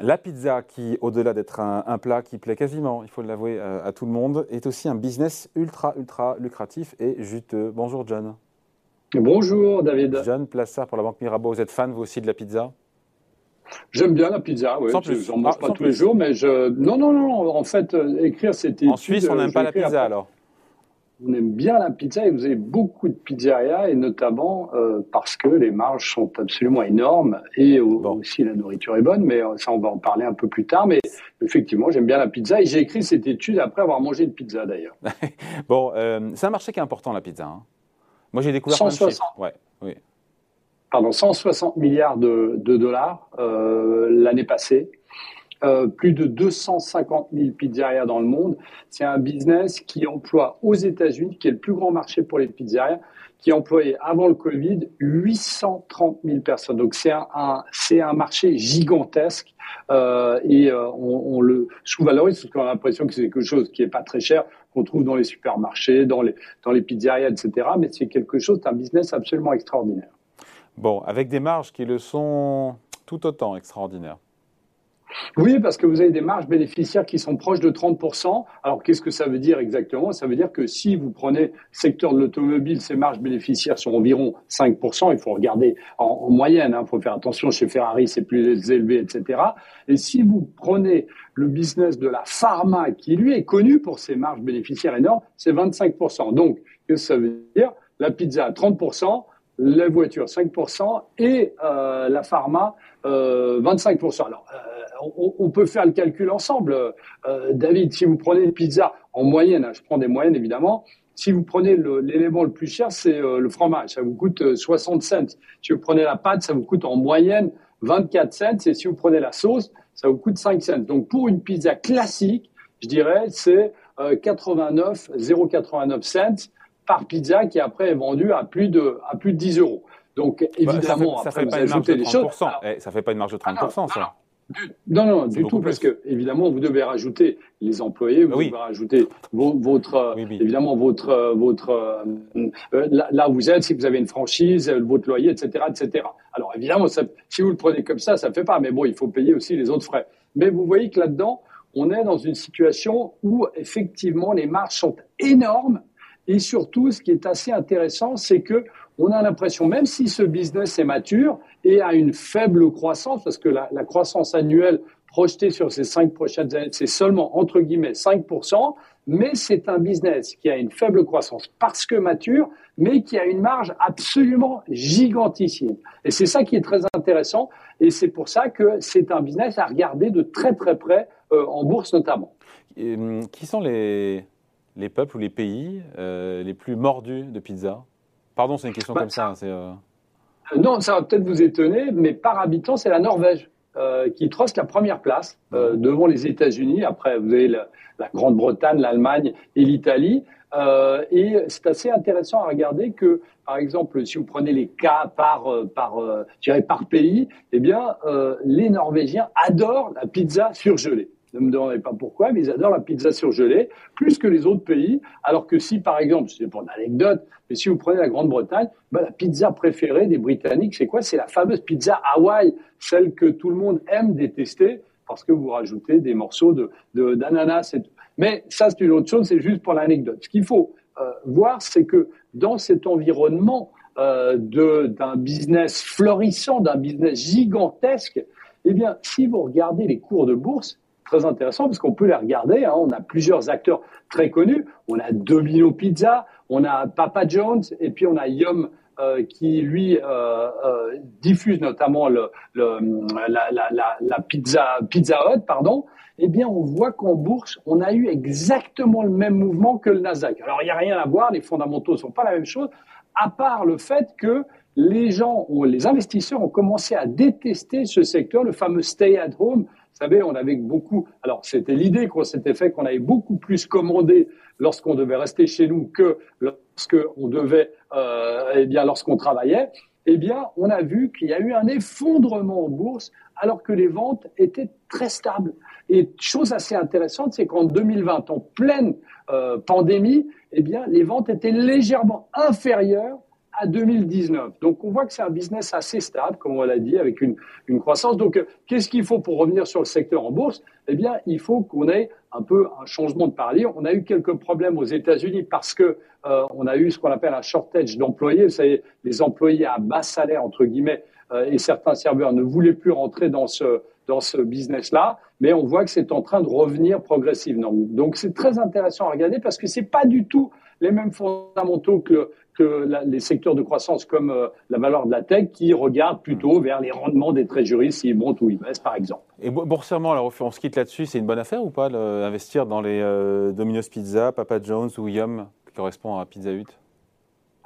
la pizza, qui, au-delà d'être un, plat qui plaît quasiment, il faut l'avouer, à, tout le monde, est aussi un business ultra, ultra lucratif et juteux. Bonjour John. Bonjour David. John Plassard pour la Banque Mirabeau. Vous êtes fan, vous aussi, de la pizza? J'aime bien la pizza, oui. Je n'en mange ah, pas tous les jours, mais je. Non, non, non. En fait, euh, écrire c'était. En Suisse, on n'aime pas la pizza alors on aime bien la pizza et vous avez beaucoup de pizzerias et notamment euh, parce que les marges sont absolument énormes et aussi la nourriture est bonne, mais euh, ça on va en parler un peu plus tard. Mais effectivement, j'aime bien la pizza et j'ai écrit cette étude après avoir mangé une pizza d'ailleurs. bon, euh, c'est un marché qui est important la pizza. Hein. Moi j'ai découvert 160, ouais, oui. Pardon, 160 milliards de, de dollars l'année passée. Euh, plus de 250 000 pizzerias dans le monde. C'est un business qui emploie aux États-Unis, qui est le plus grand marché pour les pizzerias, qui employait avant le Covid 830 000 personnes. Donc c'est un, c'est un marché gigantesque euh, et euh, on, le sous-valorise parce qu'on a l'impression que c'est quelque chose qui est pas très cher, qu'on trouve dans les supermarchés, dans les dans les pizzerias, etc. Mais c'est quelque chose, c'est un business absolument extraordinaire. Bon, avec des marges qui le sont tout autant extraordinaires. Oui, parce que vous avez des marges bénéficiaires qui sont proches de 30%. Alors, qu'est-ce que ça veut dire exactement? Ça veut dire que si vous prenez secteur de l'automobile, ces marges bénéficiaires sont environ 5%. Il faut regarder en, moyenne, il hein, faut faire attention, chez Ferrari, c'est plus élevé, etc. Et si vous prenez le business de la pharma, qui lui est connu pour ses marges bénéficiaires énormes, c'est 25%. Donc, qu'est-ce que ça veut dire? La pizza à 30%, les voitures 5% et euh, la pharma euh, 25%. Alors, euh, on, peut faire le calcul ensemble. Euh, David, si vous prenez une pizza en moyenne, hein, je prends des moyennes évidemment, si vous prenez l'élément le, plus cher, c'est euh, le fromage, ça vous coûte 60 cents. Si vous prenez la pâte, ça vous coûte en moyenne 24 cents. Et si vous prenez la sauce, ça vous coûte 5 cents. Donc pour une pizza classique, je dirais, c'est 89, 0,89 cents par pizza qui après est vendue à plus de, à plus de 10 euros. Donc évidemment, ça fait, après, fait choses. Eh, ça fait pas une marge de 30%, ça. Non, non, du tout, parce que évidemment, vous devez rajouter les employés, vous devez rajouter votre, évidemment, votre, votre, euh, là, où vous êtes, si vous avez une franchise, euh, votre loyer, etc., etc. Alors évidemment, ça, si vous le prenez comme ça, ça ne fait pas, mais bon, il faut payer aussi les autres frais. Mais vous voyez que là-dedans, on est dans une situation où effectivement les marges sont énormes et surtout, ce qui est assez intéressant, c'est que on a l'impression, même si ce business est mature et a une faible croissance, parce que la, croissance annuelle projetée sur ces cinq prochaines années, c'est seulement entre guillemets 5%, mais c'est un business qui a une faible croissance parce que mature, mais qui a une marge absolument gigantissime. Et c'est ça qui est très intéressant, et c'est pour ça que c'est un business à regarder de très très près euh, en bourse notamment. Hum, qui sont les, les peuples ou les pays euh, les plus mordus de pizza? Pardon, c'est une question bah, comme ça. Hein, euh, non, ça va peut-être vous étonner, mais par habitant, c'est la Norvège euh, qui trosse la première place devant les États-Unis. Après, vous avez la, Grande-Bretagne, l'Allemagne et l'Italie. et c'est assez intéressant à regarder que, par exemple, si vous prenez les cas par par par pays, eh bien, les Norvégiens adorent la pizza surgelée. Ne me demandez pas pourquoi, mais ils adorent la pizza surgelée plus que les autres pays. Alors que si, par exemple, c'est pour une anecdote, mais si vous prenez la Grande-Bretagne, ben, la pizza préférée des Britanniques, c'est quoi? C'est la fameuse pizza Hawaï, celle que tout le monde aime détester parce que vous rajoutez des morceaux de, d'ananas tout. Mais ça, c'est une autre chose, c'est juste pour l'anecdote. Ce qu'il faut euh, voir, c'est que dans cet environnement euh, d'un business florissant, d'un business gigantesque, eh bien, si vous regardez les cours de bourse, très intéressant parce qu'on peut les regarder. Hein. On a plusieurs acteurs très connus. On a Domino Pizza, on a Papa Jones et puis on a Yum euh, qui lui euh, euh, diffuse notamment le, la, la, la, pizza Pizza Hut, pardon. Eh bien, on voit qu'en bourse, on a eu exactement le même mouvement que le Nasdaq. Alors, il n'y a rien à voir, les fondamentaux ne sont pas la même chose, à part le fait que les gens, les investisseurs ont commencé à détester ce secteur, le fameux stay at home, vous savez, on avait beaucoup. Alors, c'était l'idée qu'on s'était fait qu'on avait beaucoup plus commandé lorsqu'on devait rester chez nous que lorsqu'on devait, euh, eh bien, lorsqu'on travaillait. Eh bien, on a vu qu'il y a eu un effondrement en bourse alors que les ventes étaient très stables. Et chose assez intéressante, c'est qu'en 2020, en pleine euh, pandémie, eh bien, les ventes étaient légèrement inférieures à 2019. Donc on voit que c'est un business assez stable, comme on l'a dit, avec une, une croissance. Donc qu'est-ce qu'il faut pour revenir sur le secteur en bourse? Eh bien, il faut qu'on ait un peu un changement de paradigme. On a eu quelques problèmes aux États-Unis parce que euh, on a eu ce qu'on appelle un shortage d'employés. Vous savez, les employés à bas salaire entre guillemets euh, et certains serveurs ne voulaient plus rentrer dans ce dans ce business-là, mais on voit que c'est en train de revenir progressivement. Donc c'est très intéressant à regarder parce que c'est pas du tout les mêmes fondamentaux que, que les secteurs de croissance comme euh, la valeur de la tech qui regardent plutôt vers les rendements des trésoreries s'ils montent ou ils baissent, par exemple. Et boursièrement, alors on se quitte là-dessus, c'est une bonne affaire ou pas d'investir dans les euh, Domino's Pizza, Papa John's ou Yum qui correspond à Pizza Hut?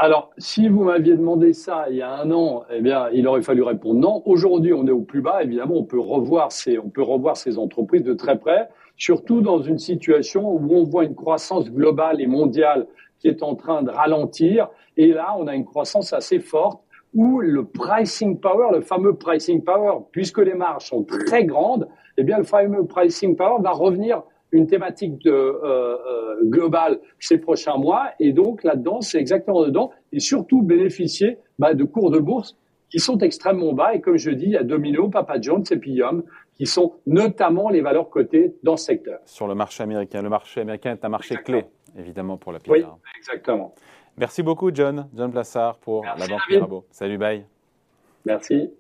Alors, si vous m'aviez demandé ça il y a un an, eh bien, il aurait fallu répondre non. Aujourd'hui, on est au plus bas. Évidemment, on peut revoir ces, on peut revoir ces entreprises de très près, surtout dans une situation où on voit une croissance globale et mondiale qui est en train de ralentir. Et là, on a une croissance assez forte où le pricing power, le fameux pricing power, puisque les marges sont très grandes, eh bien, le fameux pricing power va revenir une thématique de, euh, euh, globale ces prochains mois. Et donc là-dedans, c'est exactement dedans. Et surtout bénéficier bah, de cours de bourse qui sont extrêmement bas. Et comme je dis, il y a Domino, Papa John's et qui sont notamment les valeurs cotées dans ce secteur. Sur le marché américain. Le marché américain est un marché clé, évidemment, pour la pizza. Oui, exactement. Merci beaucoup, John, John Plassard, pour la Banque Mirabeau. Salut, bye. Merci.